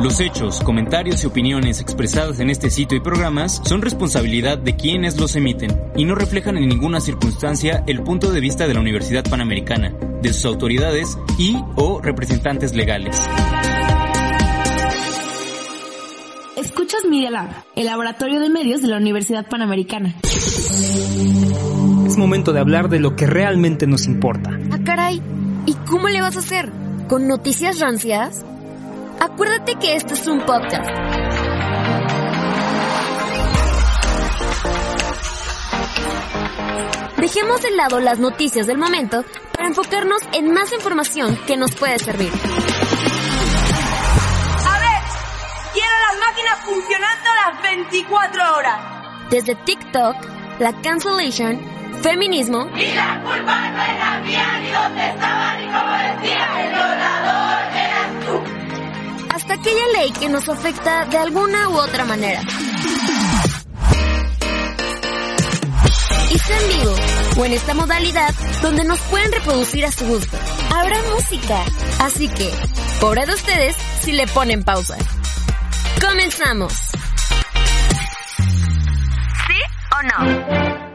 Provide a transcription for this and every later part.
Los hechos, comentarios y opiniones expresadas en este sitio y programas son responsabilidad de quienes los emiten y no reflejan en ninguna circunstancia el punto de vista de la Universidad Panamericana, de sus autoridades y o representantes legales. Escuchas Media Lab, el laboratorio de medios de la Universidad Panamericana. Es momento de hablar de lo que realmente nos importa. Ah, caray. ¿Y cómo le vas a hacer? ¿Con noticias rancias? Acuérdate que este es un podcast. Dejemos de lado las noticias del momento para enfocarnos en más información que nos puede servir. A ver, quiero las máquinas funcionando las 24 horas. Desde TikTok, la cancellation, feminismo Y la culpa no era mía ni dónde estaba ni como ley que nos afecta de alguna u otra manera. Y sea en vivo o en esta modalidad donde nos pueden reproducir a su gusto. Habrá música, así que, pobre de ustedes si le ponen pausa. Comenzamos. ¿Sí o no?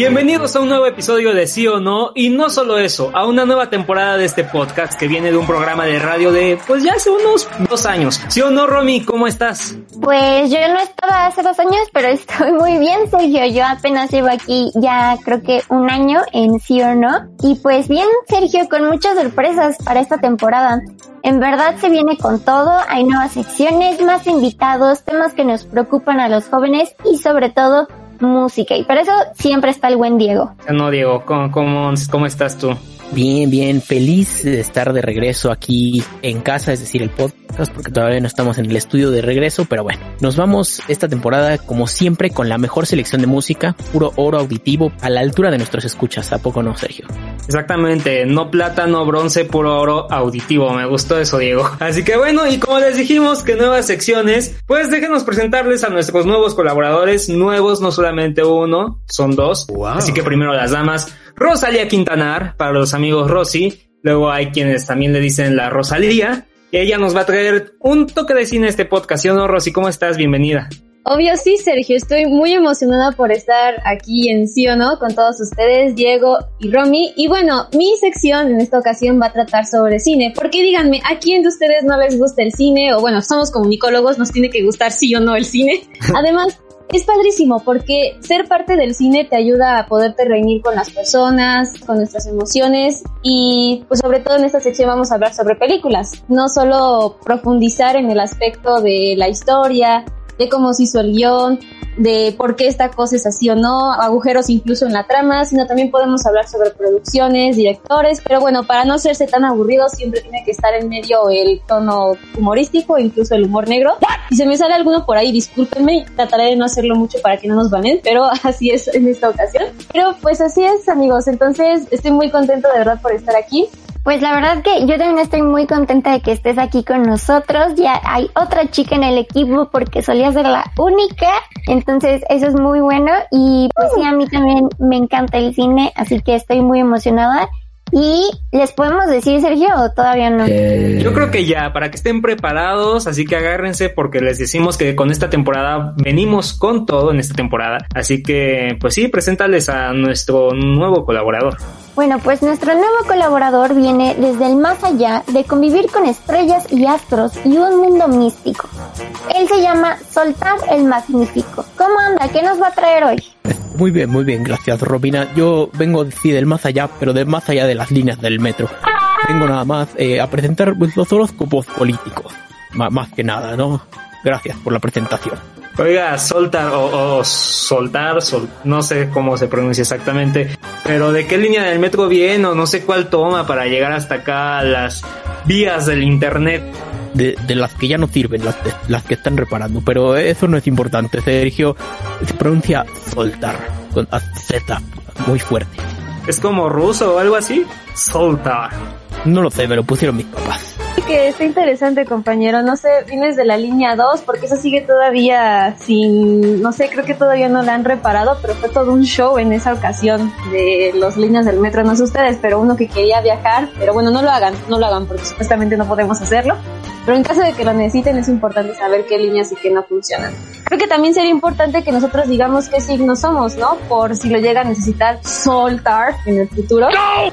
Bienvenidos a un nuevo episodio de Sí o No, y no solo eso, a una nueva temporada de este podcast que viene de un programa de radio de, pues ya hace unos dos años. ¿Sí o no, Romy? ¿Cómo estás? Pues yo no estaba hace dos años, pero estoy muy bien, Sergio. Yo apenas llevo aquí ya creo que un año en sí o no. Y pues bien, Sergio, con muchas sorpresas para esta temporada. En verdad se viene con todo, hay nuevas secciones, más invitados, temas que nos preocupan a los jóvenes y sobre todo música. Y para eso siempre está el buen Diego. No, Diego, ¿cómo, cómo, cómo estás tú? Bien, bien, feliz de estar de regreso aquí en casa, es decir, el podcast, porque todavía no estamos en el estudio de regreso, pero bueno, nos vamos esta temporada como siempre con la mejor selección de música, puro oro auditivo, a la altura de nuestros escuchas, ¿a poco no, Sergio? Exactamente, no plata, no bronce, puro oro auditivo. Me gustó eso, Diego. Así que bueno, y como les dijimos que nuevas secciones, pues déjenos presentarles a nuestros nuevos colaboradores, nuevos, no solamente uno, son dos. Así que primero las damas, Rosalía Quintanar, para los amigos Rosy. Luego hay quienes también le dicen la Rosalía. Y ella nos va a traer un toque de cine a este podcast, ¿sí o no, Rosy? ¿Cómo estás? Bienvenida. Obvio sí, Sergio, estoy muy emocionada por estar aquí en Sí o No con todos ustedes, Diego y Romy. Y bueno, mi sección en esta ocasión va a tratar sobre cine, porque díganme, ¿a quién de ustedes no les gusta el cine? O bueno, somos comunicólogos, nos tiene que gustar sí o no el cine. Además, es padrísimo porque ser parte del cine te ayuda a poderte reunir con las personas, con nuestras emociones y pues sobre todo en esta sección vamos a hablar sobre películas, no solo profundizar en el aspecto de la historia, de cómo se hizo el guion, de por qué esta cosa es así o no, agujeros incluso en la trama, sino también podemos hablar sobre producciones, directores, pero bueno, para no hacerse tan aburrido siempre tiene que estar en medio el tono humorístico, incluso el humor negro. Si se me sale alguno por ahí, discúlpenme, trataré de no hacerlo mucho para que no nos banen, pero así es en esta ocasión. Pero pues así es amigos, entonces estoy muy contento de verdad por estar aquí. Pues la verdad que yo también estoy muy contenta de que estés aquí con nosotros. Ya hay otra chica en el equipo porque solía ser la única. Entonces eso es muy bueno. Y pues sí, a mí también me encanta el cine, así que estoy muy emocionada. ¿Y les podemos decir, Sergio, o todavía no? Yo creo que ya, para que estén preparados, así que agárrense porque les decimos que con esta temporada venimos con todo en esta temporada. Así que, pues sí, preséntales a nuestro nuevo colaborador. Bueno, pues nuestro nuevo colaborador viene desde el más allá de convivir con estrellas y astros y un mundo místico. Él se llama Soltar el Magnífico. ¿Cómo anda? ¿Qué nos va a traer hoy? Muy bien, muy bien, gracias Robina. Yo vengo sí, del más allá, pero del más allá de las líneas del metro. Vengo nada más eh, a presentar pues, los horóscopos políticos. M más que nada, ¿no? Gracias por la presentación. Oiga, soltar o, o soltar, sol, no sé cómo se pronuncia exactamente, pero de qué línea del metro viene o no sé cuál toma para llegar hasta acá a las vías del internet. De, de las que ya no sirven, las, las que están reparando, pero eso no es importante. Sergio se pronuncia Soltar, con Z, muy fuerte. ¿Es como ruso o algo así? Soltar. No lo sé, me lo pusieron mis papás. Que está interesante, compañero. No sé, vienes de la línea 2 porque eso sigue todavía sin, no sé, creo que todavía no la han reparado, pero fue todo un show en esa ocasión de las líneas del metro, no sé ustedes, pero uno que quería viajar, pero bueno, no lo hagan, no lo hagan porque supuestamente no podemos hacerlo. Pero en caso de que lo necesiten es importante saber qué líneas y qué no funcionan. Creo que también sería importante que nosotros digamos qué signo somos, ¿no? Por si lo llega a necesitar soltar en el futuro.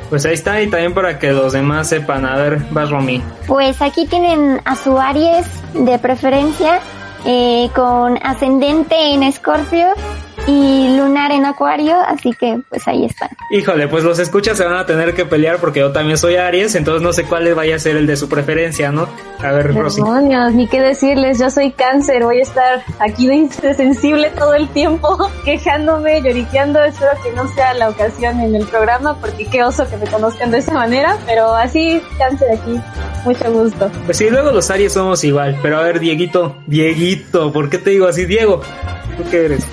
Pues ahí está, y también para que los demás sepan. A ver, vas Romy. Pues aquí tienen a su Aries de preferencia, eh, con ascendente en Escorpio y lunar en Acuario, así que pues ahí están. Híjole, pues los escuchas se van a tener que pelear porque yo también soy Aries, entonces no sé cuál les vaya a ser el de su preferencia, ¿no? A ver, Rosy. Demonios, ni qué decirles, yo soy cáncer, voy a estar aquí de sensible todo el tiempo, quejándome, lloriqueando, espero que no sea la ocasión en el programa, porque qué oso que me conozcan de esa manera, pero así, cáncer aquí, mucho gusto. Pues sí, luego los Aries somos igual, pero a ver, Dieguito, Dieguito, ¿por qué te digo así, Diego? ¿Tú qué eres?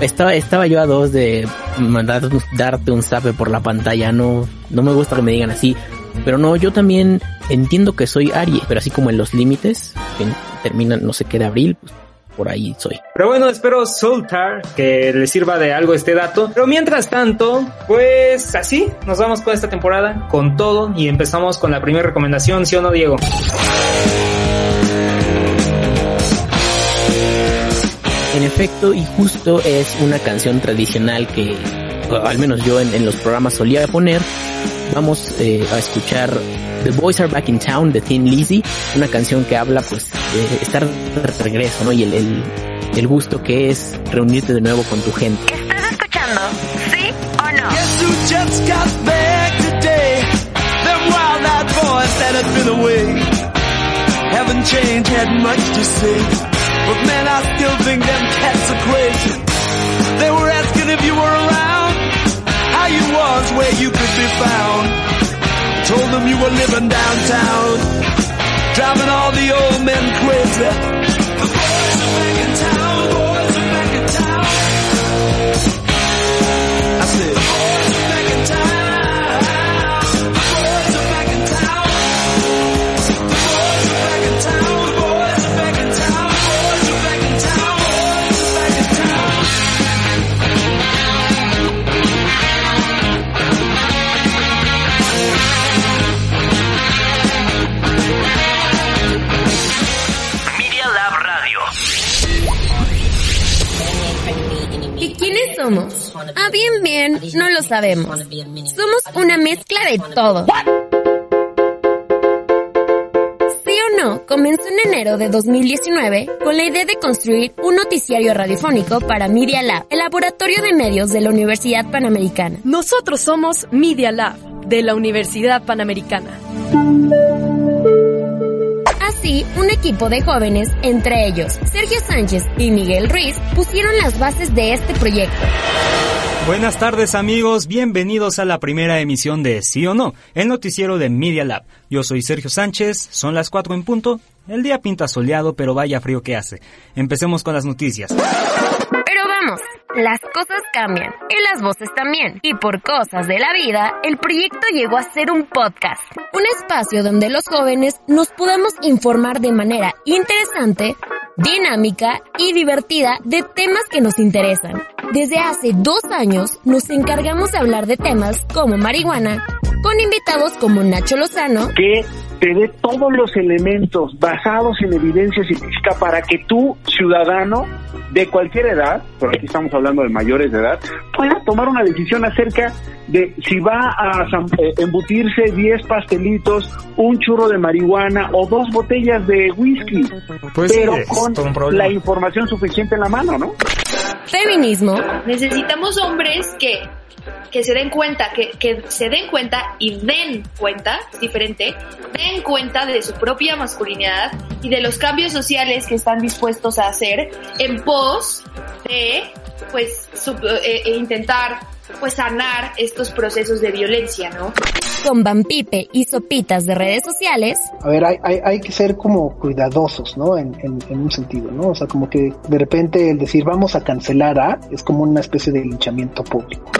Estaba, estaba yo a dos de mandar, darte un zape por la pantalla, no, no me gusta que me digan así. Pero no, yo también entiendo que soy Aries, pero así como en los límites, que terminan no sé qué de abril, pues por ahí soy. Pero bueno, espero soltar que les sirva de algo este dato. Pero mientras tanto, pues así, nos vamos con esta temporada, con todo, y empezamos con la primera recomendación, ¿sí o no, Diego? En efecto, y justo es una canción tradicional que al menos yo en, en los programas solía poner. Vamos eh, a escuchar The Boys Are Back in Town de Thin Lizzy, una canción que habla pues de estar de regreso, ¿no? Y el, el, el gusto que es reunirte de nuevo con tu gente. ¿Estás escuchando? ¿Sí o no? Guess who just got back today? Them wild-eyed boys that had been away. Haven't changed, had much to say. But man, I still think them cats are crazy. They were asking if you were around, how you was, where you could be found. Told them you were living downtown, driving all the old men crazy. The boys are back in town, boys somos? Ah, bien, bien, no lo sabemos. Somos una mezcla de todo. Sí o no, comenzó en enero de 2019 con la idea de construir un noticiario radiofónico para Media Lab, el laboratorio de medios de la Universidad Panamericana. Nosotros somos Media Lab de la Universidad Panamericana. Un equipo de jóvenes, entre ellos Sergio Sánchez y Miguel Ruiz, pusieron las bases de este proyecto. Buenas tardes amigos, bienvenidos a la primera emisión de Sí o No, el noticiero de Media Lab. Yo soy Sergio Sánchez, son las 4 en punto. El día pinta soleado, pero vaya frío que hace. Empecemos con las noticias. Las cosas cambian y las voces también. Y por cosas de la vida, el proyecto llegó a ser un podcast. Un espacio donde los jóvenes nos podamos informar de manera interesante, dinámica y divertida de temas que nos interesan. Desde hace dos años nos encargamos de hablar de temas como marihuana, con invitados como Nacho Lozano, te dé todos los elementos basados en evidencia científica para que tú, ciudadano de cualquier edad, porque aquí estamos hablando de mayores de edad, pueda tomar una decisión acerca de si va a eh, embutirse 10 pastelitos, un churro de marihuana o dos botellas de whisky, Pues pero con la información suficiente en la mano, ¿no? feminismo, Necesitamos hombres que, que se den cuenta, que, que se den cuenta y den cuenta, es diferente, den cuenta de su propia masculinidad y de los cambios sociales que están dispuestos a hacer en pos de, pues, eh, eh, intentar pues sanar estos procesos de violencia, ¿no? Con Bampipe y sopitas de redes sociales. A ver, hay, hay, hay que ser como cuidadosos, ¿no? En, en, en, un sentido, ¿no? O sea, como que de repente el decir vamos a cancelar a es como una especie de linchamiento público.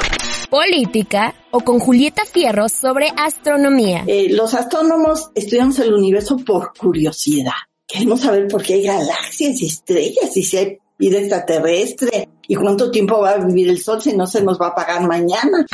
Política o con Julieta Fierro sobre astronomía. Eh, los astrónomos estudiamos el universo por curiosidad. Queremos saber por qué hay galaxias y estrellas y si hay vida extraterrestre y cuánto tiempo va a vivir el sol si no se nos va a apagar mañana.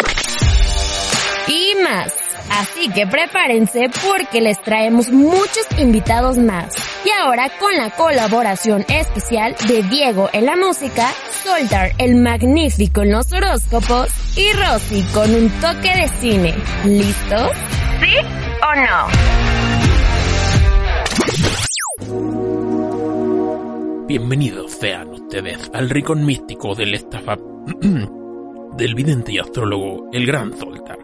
Y más. Así que prepárense porque les traemos muchos invitados más. Y ahora con la colaboración especial de Diego en la música, Soldar el magnífico en los horóscopos y Rosy con un toque de cine. ¿Listos? ¿Sí o no? Bienvenidos sean ustedes al ricón místico del estafa del vidente y astrólogo, el gran Soltar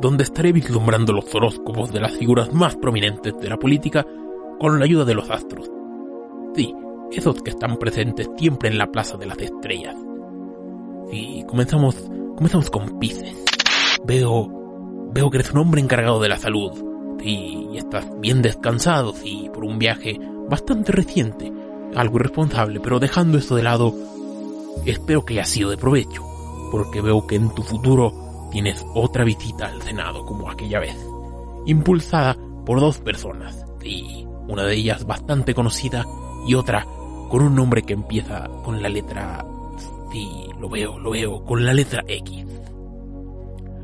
donde estaré vislumbrando los horóscopos de las figuras más prominentes de la política con la ayuda de los astros. Sí, esos que están presentes siempre en la Plaza de las Estrellas. Sí, comenzamos, comenzamos con Pisces. Veo, veo que eres un hombre encargado de la salud. Sí, y estás bien descansado, sí, por un viaje bastante reciente. Algo irresponsable, pero dejando eso de lado, espero que haya sido de provecho, porque veo que en tu futuro tienes otra visita al Senado como aquella vez, impulsada por dos personas, y una de ellas bastante conocida y otra con un nombre que empieza con la letra... Sí, lo veo, lo veo, con la letra X.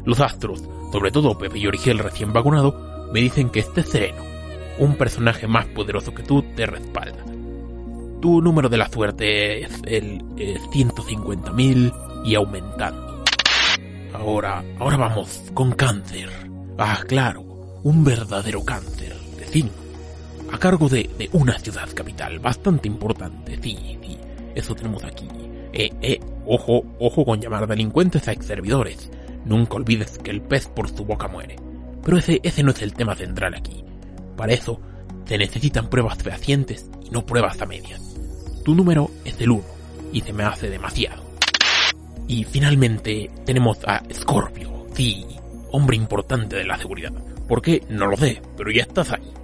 Los astros, sobre todo Pepe y Origel recién vacunado, me dicen que estés sereno. Un personaje más poderoso que tú te respalda. Tu número de la suerte es el 150.000 y aumentando. Ahora, ahora vamos con cáncer. Ah, claro, un verdadero cáncer de signo. A cargo de, de, una ciudad capital bastante importante. Sí, sí, eso tenemos aquí. Eh, eh, ojo, ojo con llamar delincuentes a ex servidores. Nunca olvides que el pez por su boca muere. Pero ese, ese no es el tema central aquí. Para eso, se necesitan pruebas fehacientes y no pruebas a medias. Tu número es el 1 y se me hace demasiado. Y finalmente tenemos a Scorpio, sí, hombre importante de la seguridad. ¿Por qué? No lo sé, pero ya estás ahí.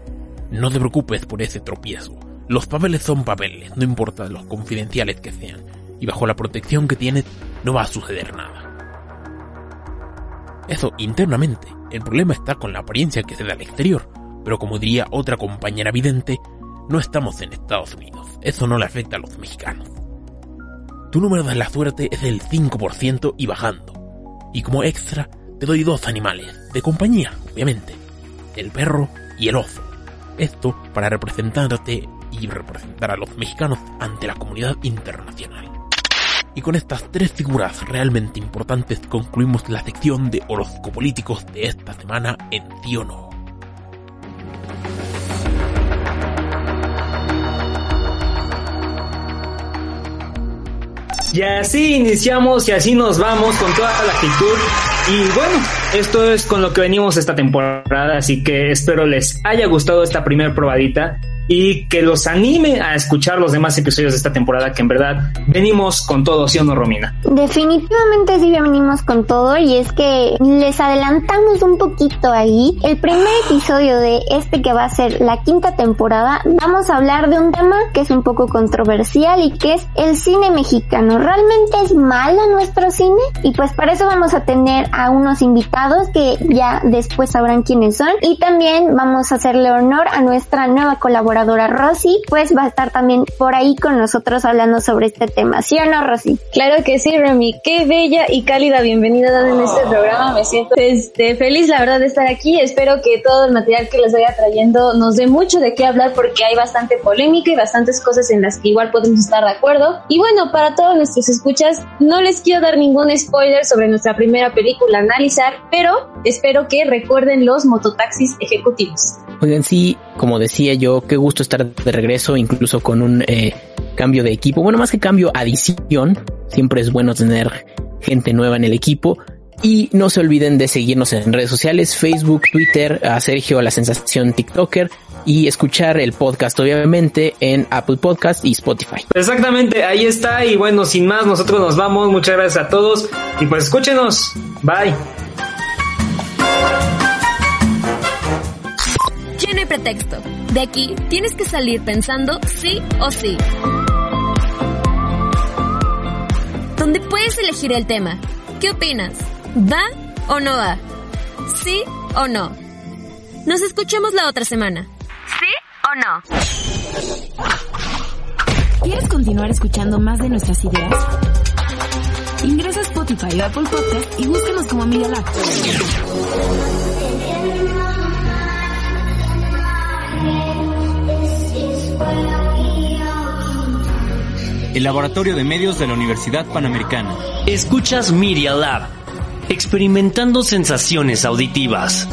No te preocupes por ese tropiezo. Los papeles son papeles, no importa los confidenciales que sean. Y bajo la protección que tienes, no va a suceder nada. Eso internamente. El problema está con la apariencia que se da al exterior. Pero como diría otra compañera vidente, no estamos en Estados Unidos. Eso no le afecta a los mexicanos. Tu número de la suerte es el 5% y bajando. Y como extra, te doy dos animales, de compañía, obviamente. El perro y el oso. Esto para representarte y representar a los mexicanos ante la comunidad internacional. Y con estas tres figuras realmente importantes concluimos la sección de políticos de esta semana en Sí Y así iniciamos y así nos vamos con toda la actitud. Y bueno, esto es con lo que venimos esta temporada, así que espero les haya gustado esta primera probadita y que los anime a escuchar los demás episodios de esta temporada que en verdad venimos con todo, ¿sí o no, Romina? Definitivamente sí venimos con todo y es que les adelantamos un poquito ahí. El primer episodio de este que va a ser la quinta temporada, vamos a hablar de un tema que es un poco controversial y que es el cine mexicano. ¿Realmente es malo nuestro cine? Y pues para eso vamos a tener a unos invitados que ya después sabrán quiénes son y también vamos a hacerle honor a nuestra nueva colaboradora Rosy, pues va a estar también por ahí con nosotros hablando sobre este tema, ¿sí o no, Rosy? Claro que sí, Remy, qué bella y cálida bienvenida en este programa, me siento este, feliz la verdad de estar aquí, espero que todo el material que les vaya trayendo nos dé mucho de qué hablar porque hay bastante polémica y bastantes cosas en las que igual podemos estar de acuerdo. Y bueno, para todos nuestros escuchas, no les quiero dar ningún spoiler sobre nuestra primera película a analizar, pero espero que recuerden los mototaxis ejecutivos. Oigan, sí, como decía yo, qué gusto estar de regreso, incluso con un eh, cambio de equipo. Bueno, más que cambio, adición. Siempre es bueno tener gente nueva en el equipo. Y no se olviden de seguirnos en redes sociales, Facebook, Twitter, a Sergio, la sensación TikToker, y escuchar el podcast obviamente en Apple Podcast y Spotify. Exactamente, ahí está y bueno, sin más, nosotros nos vamos. Muchas gracias a todos y pues escúchenos. Bye. Pretexto. De aquí tienes que salir pensando sí o sí. Donde puedes elegir el tema. ¿Qué opinas? ¿Va o no va? ¿Sí o no? Nos escuchamos la otra semana. ¿Sí o no? ¿Quieres continuar escuchando más de nuestras ideas? Ingresa a Spotify o Apple Podcast y búscanos como Media Lab. El Laboratorio de Medios de la Universidad Panamericana. Escuchas Media Lab, experimentando sensaciones auditivas.